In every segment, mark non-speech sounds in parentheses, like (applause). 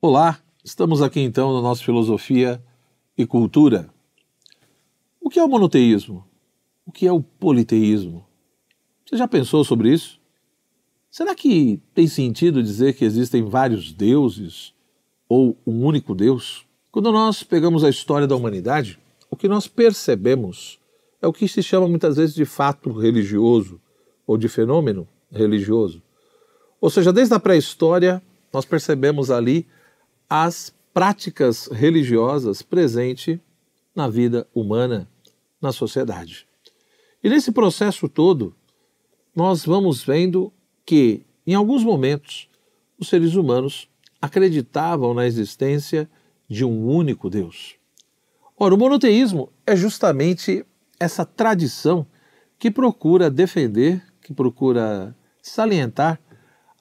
Olá, estamos aqui então na nossa filosofia e cultura. O que é o monoteísmo? O que é o politeísmo? Você já pensou sobre isso? Será que tem sentido dizer que existem vários deuses ou um único Deus? Quando nós pegamos a história da humanidade, o que nós percebemos é o que se chama muitas vezes de fato religioso ou de fenômeno religioso. Ou seja, desde a pré-história, nós percebemos ali as práticas religiosas presentes na vida humana, na sociedade. E nesse processo todo, nós vamos vendo que, em alguns momentos, os seres humanos acreditavam na existência de um único Deus. Ora, o monoteísmo é justamente essa tradição que procura defender, que procura salientar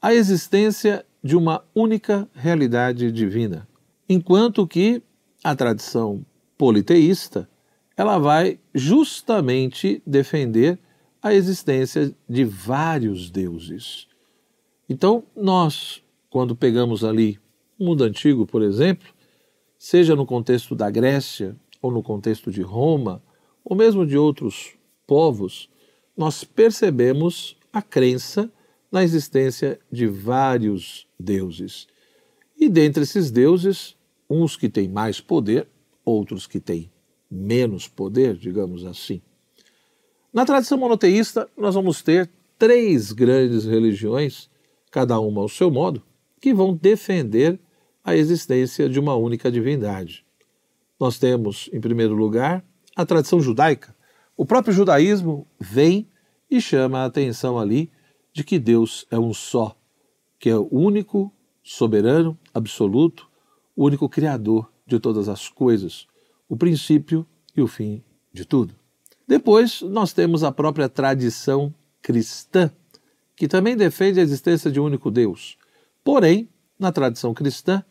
a existência de uma única realidade divina, enquanto que a tradição politeísta ela vai justamente defender a existência de vários deuses. Então, nós, quando pegamos ali o mundo antigo, por exemplo, seja no contexto da Grécia ou no contexto de Roma, ou mesmo de outros povos, nós percebemos a crença na existência de vários deuses. E dentre esses deuses, uns que têm mais poder, outros que têm menos poder, digamos assim. Na tradição monoteísta, nós vamos ter três grandes religiões, cada uma ao seu modo, que vão defender a existência de uma única divindade. Nós temos, em primeiro lugar, a tradição judaica. O próprio judaísmo vem e chama a atenção ali de que Deus é um só, que é o único, soberano, absoluto, o único criador de todas as coisas, o princípio e o fim de tudo. Depois, nós temos a própria tradição cristã, que também defende a existência de um único Deus. Porém, na tradição cristã,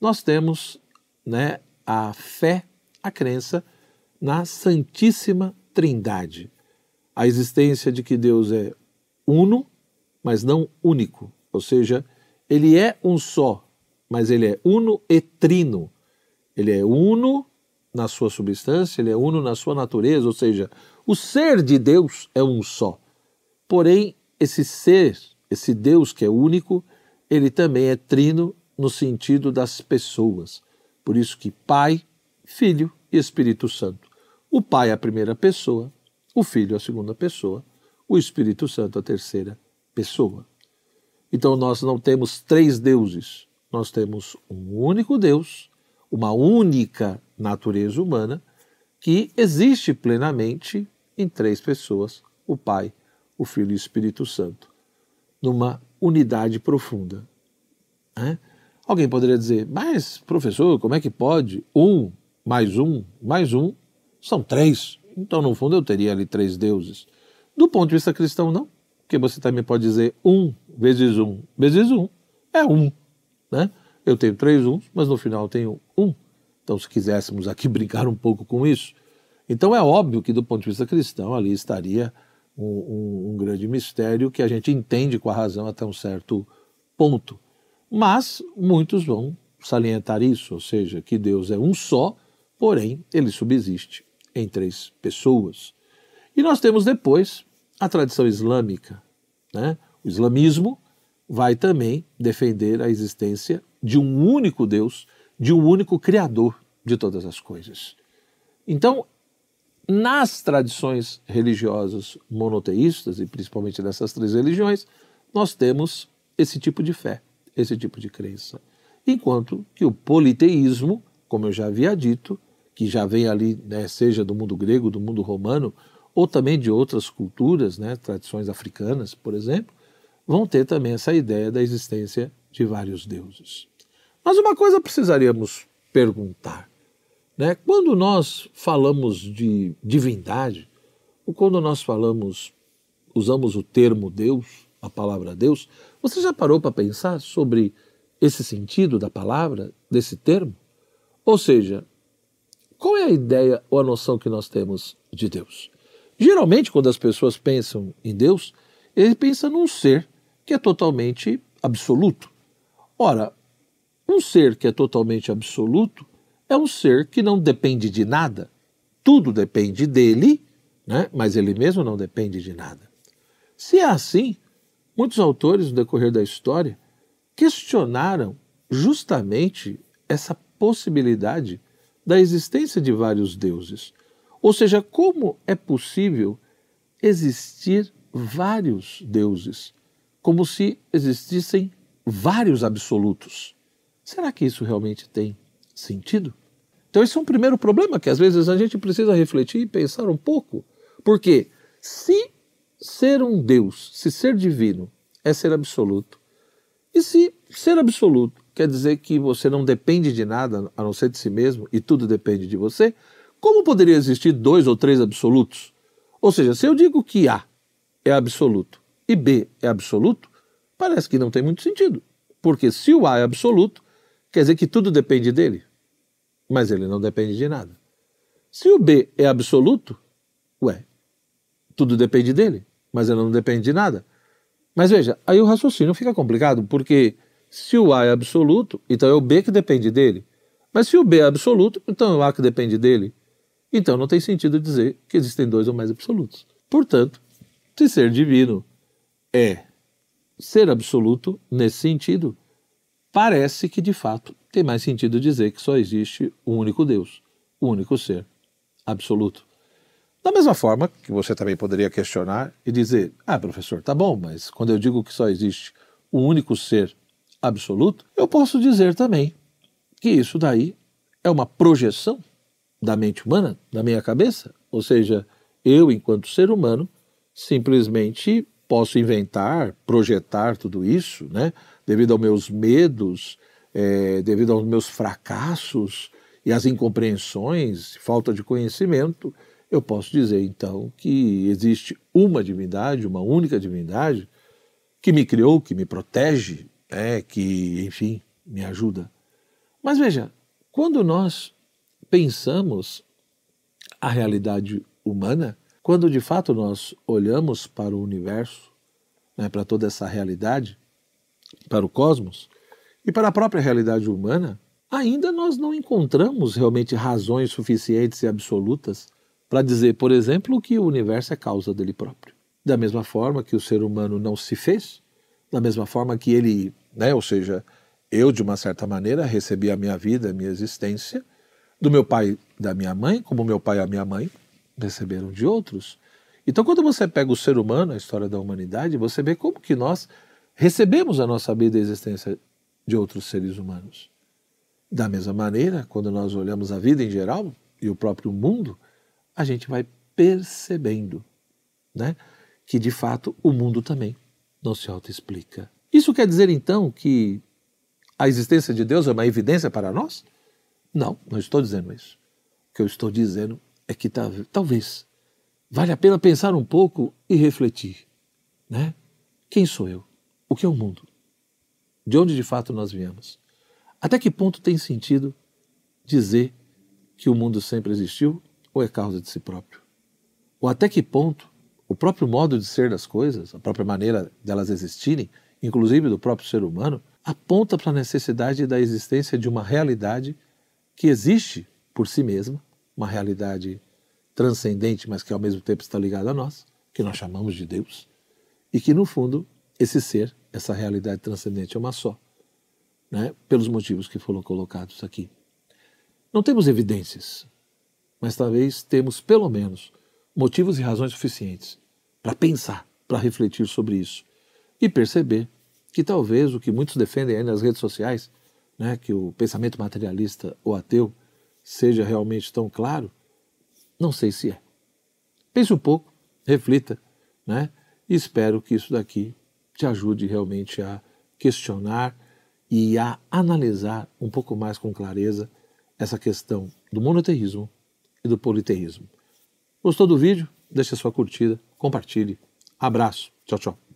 nós temos né, a fé, a crença na Santíssima Trindade. A existência de que Deus é uno, mas não único. Ou seja, ele é um só, mas ele é uno e trino. Ele é uno na sua substância, ele é uno na sua natureza, ou seja, o ser de Deus é um só. Porém, esse ser, esse Deus que é único, ele também é trino no sentido das pessoas. Por isso que Pai, Filho e Espírito Santo. O Pai é a primeira pessoa, o Filho é a segunda pessoa, o Espírito Santo a terceira pessoa. Então nós não temos três deuses, nós temos um único Deus, uma única natureza humana que existe plenamente em três pessoas: o Pai, o Filho e o Espírito Santo, numa unidade profunda. Alguém poderia dizer, mas professor, como é que pode? Um mais um mais um são três. Então, no fundo, eu teria ali três deuses. Do ponto de vista cristão, não. Porque você também pode dizer um vezes um vezes um é um. Né? Eu tenho três uns, mas no final tenho um. Então, se quiséssemos aqui (laughs) brincar um pouco com isso, então é óbvio que do ponto de vista cristão ali estaria um, um, um grande mistério que a gente entende com a razão até um certo ponto. Mas muitos vão salientar isso, ou seja, que Deus é um só, porém ele subsiste em três pessoas. E nós temos depois a tradição islâmica. Né? O islamismo vai também defender a existência de um único Deus, de um único Criador de todas as coisas. Então, nas tradições religiosas monoteístas, e principalmente nessas três religiões, nós temos esse tipo de fé, esse tipo de crença. Enquanto que o politeísmo, como eu já havia dito, que já vem ali, né, seja do mundo grego, do mundo romano, ou também de outras culturas, né, tradições africanas, por exemplo, vão ter também essa ideia da existência de vários deuses. Mas uma coisa precisaríamos perguntar. Né? Quando nós falamos de divindade, ou quando nós falamos, usamos o termo Deus, a palavra Deus, você já parou para pensar sobre esse sentido da palavra, desse termo? Ou seja, qual é a ideia ou a noção que nós temos de Deus? Geralmente, quando as pessoas pensam em Deus, ele pensa num ser que é totalmente absoluto. Ora, Um ser que é totalmente absoluto é um ser que não depende de nada. Tudo depende dele, né? mas ele mesmo não depende de nada. Se é assim, muitos autores no decorrer da história questionaram justamente essa possibilidade da existência de vários deuses. Ou seja, como é possível existir vários deuses, como se existissem vários absolutos. Será que isso realmente tem sentido? Então, esse é um primeiro problema que às vezes a gente precisa refletir e pensar um pouco. Porque se ser um Deus, se ser divino, é ser absoluto, e se ser absoluto quer dizer que você não depende de nada a não ser de si mesmo e tudo depende de você, como poderia existir dois ou três absolutos? Ou seja, se eu digo que A é absoluto e B é absoluto, parece que não tem muito sentido. Porque se o A é absoluto, quer dizer que tudo depende dele. Mas ele não depende de nada. Se o B é absoluto, ué, tudo depende dele, mas ele não depende de nada. Mas veja, aí o raciocínio fica complicado, porque se o A é absoluto, então é o B que depende dele. Mas se o B é absoluto, então é o A que depende dele. Então não tem sentido dizer que existem dois ou mais absolutos. Portanto, se ser divino é ser absoluto nesse sentido, parece que de fato tem mais sentido dizer que só existe um único Deus, o um único ser absoluto. Da mesma forma que você também poderia questionar e dizer: Ah, professor, tá bom, mas quando eu digo que só existe um único ser absoluto, eu posso dizer também que isso daí é uma projeção da mente humana, da minha cabeça. Ou seja, eu, enquanto ser humano, simplesmente posso inventar, projetar tudo isso, né? devido aos meus medos, é, devido aos meus fracassos e às incompreensões, falta de conhecimento, eu posso dizer então que existe uma divindade, uma única divindade, que me criou, que me protege, é, que, enfim, me ajuda. Mas veja, quando nós pensamos a realidade humana, quando de fato nós olhamos para o universo, né, para toda essa realidade, para o cosmos e para a própria realidade humana, ainda nós não encontramos realmente razões suficientes e absolutas para dizer, por exemplo, que o universo é causa dele próprio. Da mesma forma que o ser humano não se fez, da mesma forma que ele, né, ou seja, eu de uma certa maneira recebi a minha vida, a minha existência do meu pai da minha mãe, como meu pai e a minha mãe receberam de outros. Então, quando você pega o ser humano, a história da humanidade, você vê como que nós recebemos a nossa vida e existência de outros seres humanos. Da mesma maneira, quando nós olhamos a vida em geral e o próprio mundo, a gente vai percebendo né, que, de fato, o mundo também não se autoexplica. Isso quer dizer, então, que a existência de Deus é uma evidência para nós? Não, não estou dizendo isso. O que eu estou dizendo é que talvez vale a pena pensar um pouco e refletir, né? Quem sou eu? O que é o mundo? De onde de fato nós viemos? Até que ponto tem sentido dizer que o mundo sempre existiu ou é causa de si próprio? Ou até que ponto o próprio modo de ser das coisas, a própria maneira delas existirem, inclusive do próprio ser humano, aponta para a necessidade da existência de uma realidade que existe por si mesma, uma realidade transcendente, mas que ao mesmo tempo está ligada a nós, que nós chamamos de Deus, e que no fundo esse ser, essa realidade transcendente é uma só, né? pelos motivos que foram colocados aqui. Não temos evidências, mas talvez temos pelo menos motivos e razões suficientes para pensar, para refletir sobre isso e perceber que talvez o que muitos defendem aí nas redes sociais né, que o pensamento materialista ou ateu seja realmente tão claro, não sei se é. Pense um pouco, reflita, né? E espero que isso daqui te ajude realmente a questionar e a analisar um pouco mais com clareza essa questão do monoteísmo e do politeísmo. Gostou do vídeo? Deixe a sua curtida, compartilhe. Abraço. Tchau, tchau.